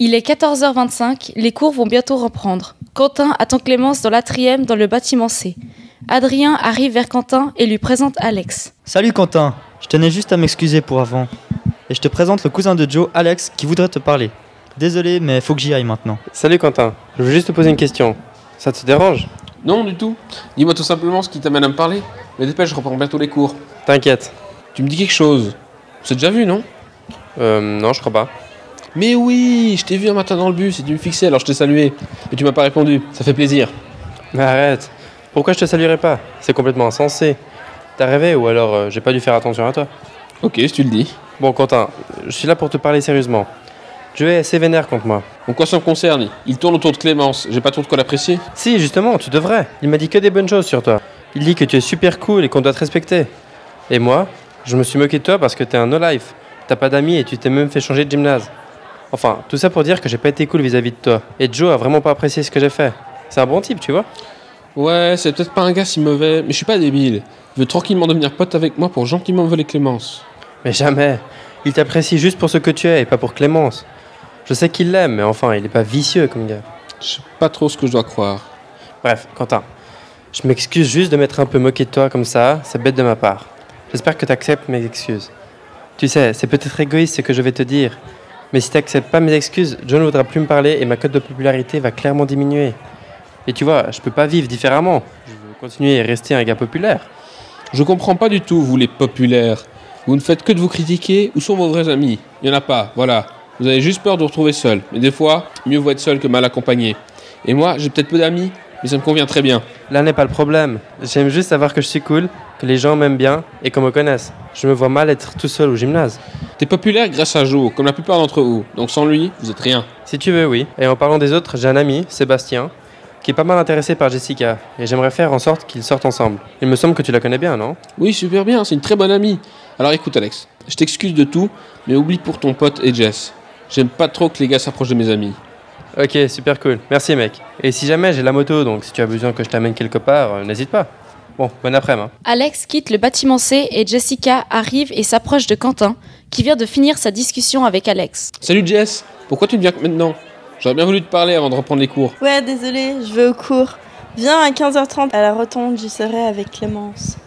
Il est 14h25, les cours vont bientôt reprendre. Quentin attend Clémence dans l'atrium dans le bâtiment C. Adrien arrive vers Quentin et lui présente Alex. Salut Quentin, je tenais juste à m'excuser pour avant. Et je te présente le cousin de Joe, Alex, qui voudrait te parler. Désolé, mais faut que j'y aille maintenant. Salut Quentin, je veux juste te poser une question. Ça te dérange? Non, du tout. Dis-moi tout simplement ce qui t'amène à me parler. Mais dépêche, je reprends bientôt les cours. T'inquiète. Tu me dis quelque chose. C'est déjà vu, non? Euh, non, je crois pas. Mais oui, je t'ai vu un matin dans le bus et tu me fixais, alors je t'ai salué. Mais tu m'as pas répondu. Ça fait plaisir. Mais arrête. Pourquoi je te saluerais pas? C'est complètement insensé. T'as rêvé ou alors euh, j'ai pas dû faire attention à toi? Ok, si tu le dis. Bon, Quentin, je suis là pour te parler sérieusement. Joe est assez vénère contre moi. En quoi ça me concerne? Il tourne autour de Clémence. J'ai pas trop de quoi l'apprécier. Si, justement, tu devrais. Il m'a dit que des bonnes choses sur toi. Il dit que tu es super cool et qu'on doit te respecter. Et moi, je me suis moqué de toi parce que t'es un no-life. T'as pas d'amis et tu t'es même fait changer de gymnase. Enfin, tout ça pour dire que j'ai pas été cool vis-à-vis de toi. Et Joe a vraiment pas apprécié ce que j'ai fait. C'est un bon type, tu vois Ouais, c'est peut-être pas un gars si mauvais, mais je suis pas débile. Il veut tranquillement devenir pote avec moi pour gentiment me voler Clémence. Mais jamais. Il t'apprécie juste pour ce que tu es et pas pour Clémence. Je sais qu'il l'aime, mais enfin, il est pas vicieux comme gars. Je sais pas trop ce que je dois croire. Bref, Quentin, je m'excuse juste de m'être un peu moqué de toi comme ça, c'est bête de ma part. J'espère que tu acceptes mes excuses. Tu sais, c'est peut-être égoïste ce que je vais te dire, mais si tu n'acceptes pas mes excuses, John ne voudra plus me parler et ma cote de popularité va clairement diminuer. Et tu vois, je peux pas vivre différemment. Je veux continuer et rester un gars populaire. Je comprends pas du tout, vous les populaires. Vous ne faites que de vous critiquer. Où sont vos vrais amis Il y en a pas, voilà. Vous avez juste peur de vous retrouver seul. Mais des fois, mieux vaut être seul que mal accompagné. Et moi, j'ai peut-être peu d'amis, mais ça me convient très bien. Là n'est pas le problème. J'aime juste savoir que je suis cool, que les gens m'aiment bien et qu'on me connaisse. Je me vois mal être tout seul au gymnase. T'es populaire grâce à Joe, comme la plupart d'entre vous. Donc sans lui, vous êtes rien. Si tu veux, oui. Et en parlant des autres, j'ai un ami, Sébastien, qui est pas mal intéressé par Jessica. Et j'aimerais faire en sorte qu'ils sortent ensemble. Il me semble que tu la connais bien, non? Oui, super bien, c'est une très bonne amie. Alors écoute Alex, je t'excuse de tout, mais oublie pour ton pote et Jess. J'aime pas trop que les gars s'approchent de mes amis. Ok, super cool. Merci mec. Et si jamais j'ai la moto, donc si tu as besoin que je t'amène quelque part, euh, n'hésite pas. Bon, bon après-midi. hein. Alex quitte le bâtiment C et Jessica arrive et s'approche de Quentin, qui vient de finir sa discussion avec Alex. Salut Jess, pourquoi tu ne viens que maintenant? J'aurais bien voulu te parler avant de reprendre les cours. Ouais, désolé, je vais au cours. Viens à 15h30 à la rotonde, j'y serai avec Clémence.